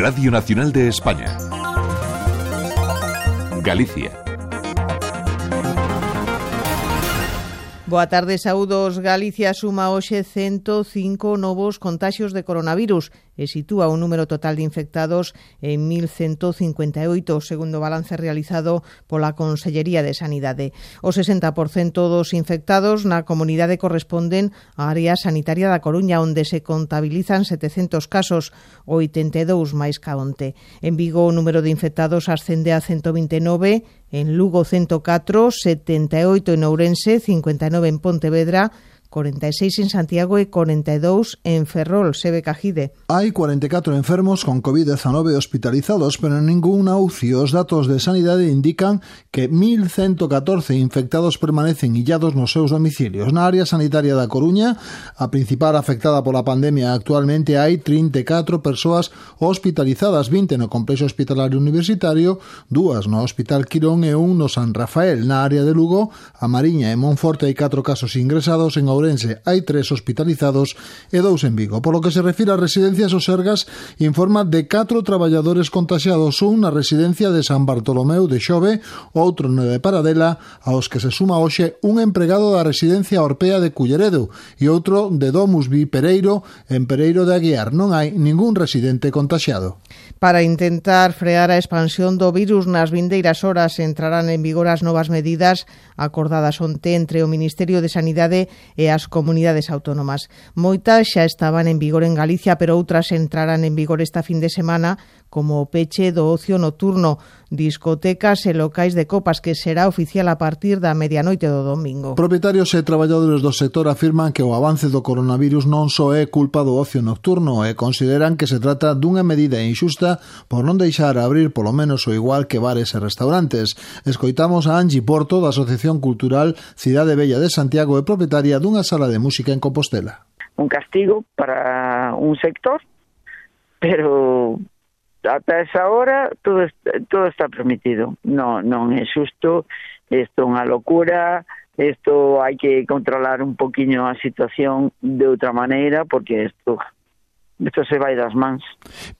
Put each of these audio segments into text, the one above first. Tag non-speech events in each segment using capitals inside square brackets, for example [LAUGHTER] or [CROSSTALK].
Radio Nacional de España. Galicia. Boa tarde, saúdos. Galicia suma hoxe 105 novos contagios de coronavirus e sitúa o número total de infectados en 1.158 segundo balance realizado pola Consellería de Sanidade. O 60% dos infectados na comunidade corresponden á área sanitaria da Coruña onde se contabilizan 700 casos, 82 máis ca onte. En Vigo o número de infectados ascende a 129, en Lugo 104, 78 en Ourense, 59 en Pontevedra, 46 en Santiago e 42 en Ferrol, Sebe Cajide. Hai 44 enfermos con COVID-19 hospitalizados, pero en ninguna UCI. Os datos de sanidade indican que 1.114 infectados permanecen illados nos seus domicilios. Na área sanitaria da Coruña, a principal afectada pola pandemia actualmente hai 34 persoas hospitalizadas, 20 no complexo hospitalario universitario, dúas no Hospital Quirón e un no San Rafael. Na área de Lugo, a Mariña e Monforte hai 4 casos ingresados en Ourense hai tres hospitalizados e dous en Vigo. Polo que se refira a residencias o Sergas, informa de catro traballadores contagiados, un na residencia de San Bartolomeu de Xove, outro no de Paradela, aos que se suma hoxe un empregado da residencia Orpea de Culleredo e outro de Domus Vi Pereiro en Pereiro de Aguiar. Non hai ningún residente contagiado. Para intentar frear a expansión do virus nas vindeiras horas entrarán en vigor as novas medidas acordadas onte entre o Ministerio de Sanidade e as comunidades autónomas. Moitas xa estaban en vigor en Galicia, pero outras entrarán en vigor esta fin de semana como o peche do ocio nocturno, discotecas e locais de copas que será oficial a partir da medianoite do domingo. Propietarios e traballadores do sector afirman que o avance do coronavirus non só é culpa do ocio nocturno e consideran que se trata dunha medida injusta por non deixar abrir polo menos o igual que bares e restaurantes. Escoitamos a Angie Porto da Asociación Cultural Cidade Bella de Santiago e propietaria dunha sala de música en Compostela. Un castigo para un sector, pero ata esa hora todo está, todo está permitido. No, non é xusto, isto é unha locura, isto hai que controlar un poquinho a situación de outra maneira porque isto isto se vai das mans.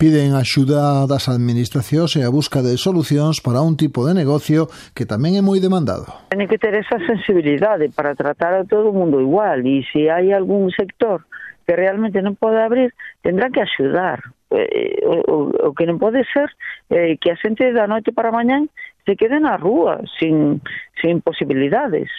Piden axuda das administracións e a busca de solucións para un tipo de negocio que tamén é moi demandado. Ten que ter esa sensibilidade para tratar a todo o mundo igual e se hai algún sector que realmente non pode abrir, tendrá que axudar Eh, eh, o, o que non pode ser eh, que a xente da noite para mañán se quede na rúa sin, sin posibilidades.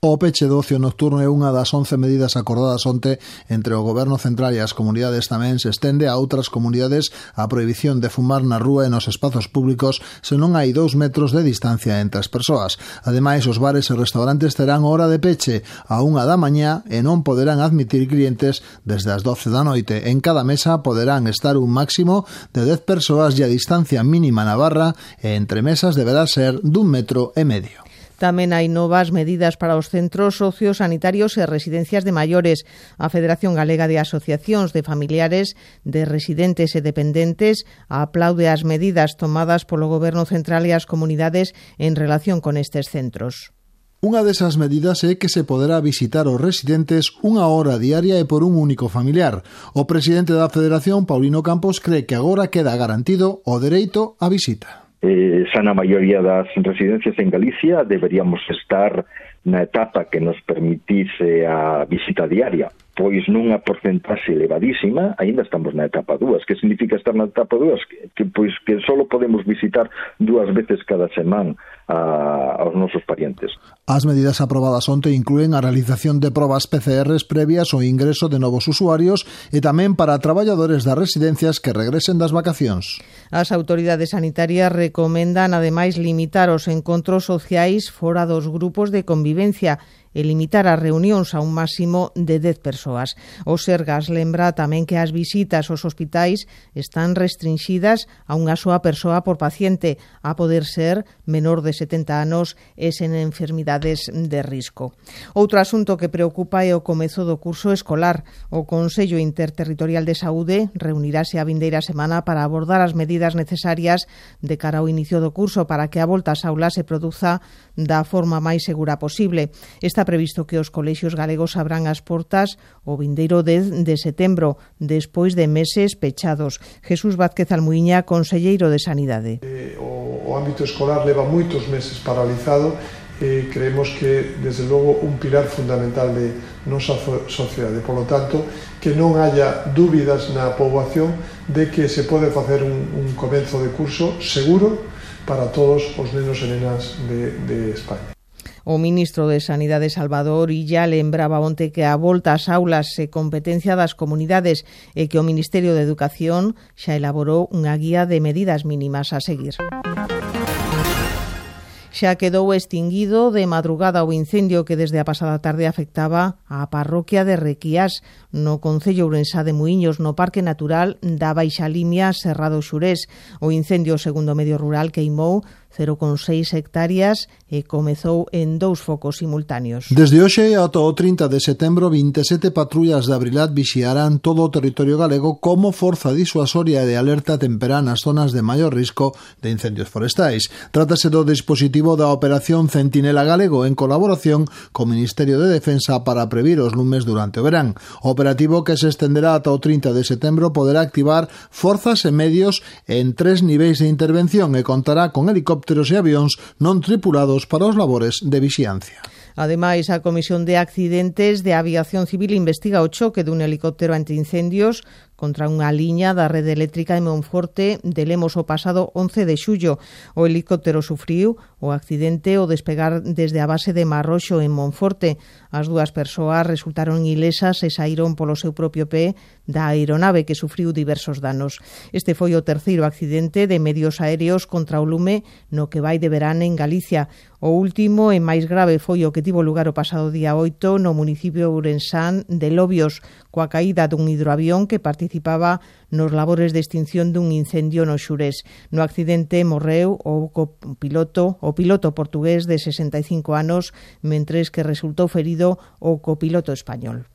O peche do ocio nocturno é unha das 11 medidas acordadas onte entre o Goberno Central e as comunidades tamén se estende a outras comunidades a prohibición de fumar na rúa e nos espazos públicos se non hai dous metros de distancia entre as persoas. Ademais, os bares e restaurantes terán hora de peche a unha da mañá e non poderán admitir clientes desde as 12 da noite. En cada mesa poderán estar un máximo de 10 persoas e a distancia mínima na barra e entre mesas deberá ser dun metro e medio. Tamén hai novas medidas para os centros sociosanitarios e residencias de maiores. A Federación Galega de Asociacións de Familiares de Residentes e Dependentes aplaude as medidas tomadas polo Goberno Central e as comunidades en relación con estes centros. Unha desas medidas é que se poderá visitar os residentes unha hora diaria e por un único familiar. O presidente da Federación, Paulino Campos, cree que agora queda garantido o dereito á visita. Eh, xa na maioría das residencias en Galicia deberíamos estar na etapa que nos permitise a visita diaria pois nunha porcentaxe elevadísima, aínda estamos na etapa 2. Que significa estar na etapa 2? Que, que pois que só podemos visitar dúas veces cada semana a, aos nosos parientes. As medidas aprobadas onte incluen a realización de probas PCRs previas ao ingreso de novos usuarios e tamén para traballadores das residencias que regresen das vacacións. As autoridades sanitarias recomendan ademais limitar os encontros sociais fora dos grupos de convivencia e limitar as reunións a un máximo de 10 persoas. O Sergas lembra tamén que as visitas aos hospitais están restringidas a unha soa persoa por paciente, a poder ser menor de 70 anos e sen enfermidades de risco. Outro asunto que preocupa é o comezo do curso escolar. O Consello Interterritorial de Saúde reunirase a vindeira semana para abordar as medidas necesarias de cara ao inicio do curso para que a volta ás aulas se produza da forma máis segura posible. Esta previsto que os colexios galegos abran as portas o vindeiro 10 de setembro, despois de meses pechados. Jesús Vázquez Almuiña, conselleiro de Sanidade. Eh, o, o ámbito escolar leva moitos meses paralizado eh, creemos que, desde logo, un pilar fundamental de nosa sociedade. Por lo tanto, que non haya dúbidas na poboación de que se pode facer un, un comenzo de curso seguro para todos os nenos e nenas de, de España. O ministro de Sanidade Salvador Illa lembraba onte que a volta ás aulas é competencia das comunidades e que o Ministerio de Educación xa elaborou unha guía de medidas mínimas a seguir. Xa quedou extinguido de madrugada o incendio que desde a pasada tarde afectaba á parroquia de Requiás, no Concello Ourensá de Muiños no Parque Natural da Baixa Limia Serrado Xurés. O incendio, segundo medio rural, queimou 0,6 hectáreas e comezou en dous focos simultáneos. Desde hoxe ata o 30 de setembro, 27 patrullas de Abrilat vixiarán todo o territorio galego como forza disuasoria de alerta temperá nas zonas de maior risco de incendios forestais. Trátase do dispositivo da Operación Centinela Galego en colaboración co Ministerio de Defensa para previr os lumes durante o verán. O operativo que se estenderá ata o 30 de setembro poderá activar forzas e medios en tres niveis de intervención e contará con helicópteros helicópteros e avións non tripulados para os labores de vixiancia. Ademais, a Comisión de Accidentes de Aviación Civil investiga o choque dun helicóptero antiincendios contra unha liña da rede eléctrica de Monforte de Lemos o pasado 11 de xullo. O helicóptero sufriu o accidente ao despegar desde a base de Marroxo en Monforte. As dúas persoas resultaron ilesas e saíron polo seu propio pé da aeronave que sufriu diversos danos. Este foi o terceiro accidente de medios aéreos contra o lume no que vai de verán en Galicia. O último e máis grave foi o que tivo lugar o pasado día 8 no municipio ourensán de Lobios, coa caída dun hidroavión que participaba nos labores de extinción dun incendio no Xurés. No accidente morreu o copiloto, o piloto portugués de 65 anos, mentres que resultou ferido o copiloto español.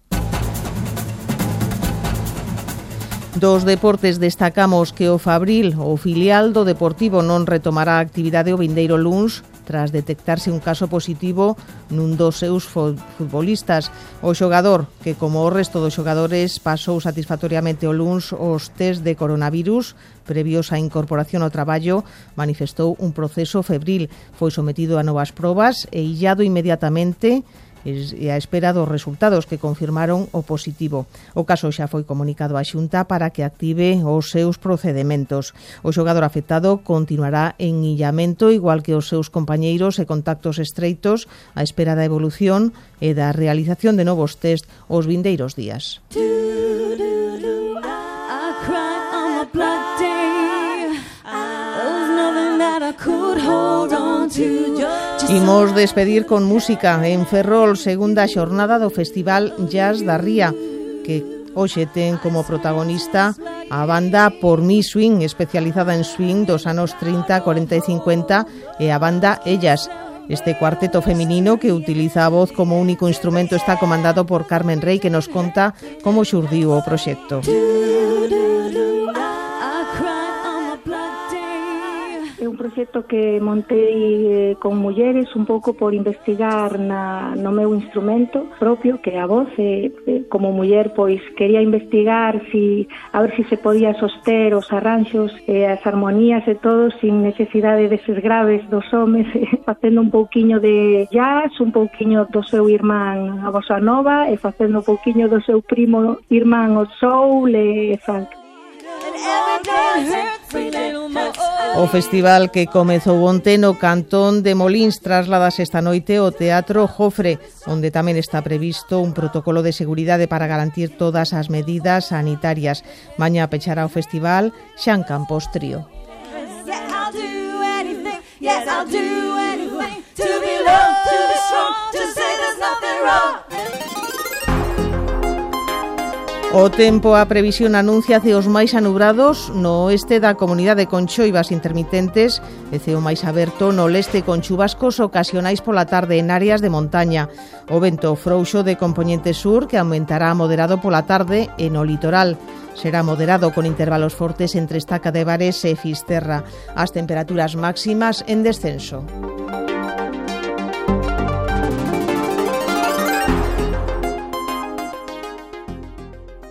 Dos deportes destacamos que o Fabril, o filial do Deportivo, non retomará a actividade o Vindeiro Luns tras detectarse un caso positivo nun dos seus futbolistas. O xogador, que como o resto dos xogadores pasou satisfactoriamente o luns os test de coronavirus previos á incorporación ao traballo, manifestou un proceso febril. Foi sometido a novas probas e illado inmediatamente e a espera dos resultados que confirmaron o positivo. O caso xa foi comunicado á Xunta para que active os seus procedementos. O xogador afectado continuará en illamento igual que os seus compañeiros e contactos estreitos á espera da evolución e da realización de novos test os vindeiros días. could hold on to Imos despedir con música en Ferrol, segunda xornada do Festival Jazz da Ría, que hoxe ten como protagonista a banda Por Mi Swing, especializada en swing dos anos 30, 40 e 50, e a banda Ellas. Este cuarteto feminino que utiliza a voz como único instrumento está comandado por Carmen Rey, que nos conta como xurdiu o proxecto. proxecto que montei eh, con mulleres un pouco por investigar na, no meu instrumento propio, que é a voz. E, como muller, pois, quería investigar si, a ver se si se podía soster os arranxos, e as armonías e todo, sin necesidade de ser graves dos homes, [LAUGHS] facendo un pouquiño de jazz, un pouquiño do seu irmán a bossa nova, e facendo un pouquiño do seu primo irmán o soul e funk. And hurts a little more. O festival que comezou onte no Cantón de Molins trasladas esta noite ao Teatro Jofre, onde tamén está previsto un protocolo de seguridade para garantir todas as medidas sanitarias. Mañá pechará o festival Xan Campos Trío. Yes, I'll do O tempo a previsión anuncia os máis anubrados no oeste da comunidade con choivas intermitentes e ceo máis aberto no leste con chubascos ocasionais pola tarde en áreas de montaña. O vento frouxo de componente sur que aumentará moderado pola tarde e no litoral. Será moderado con intervalos fortes entre Estaca de Bares e Fisterra. As temperaturas máximas en descenso.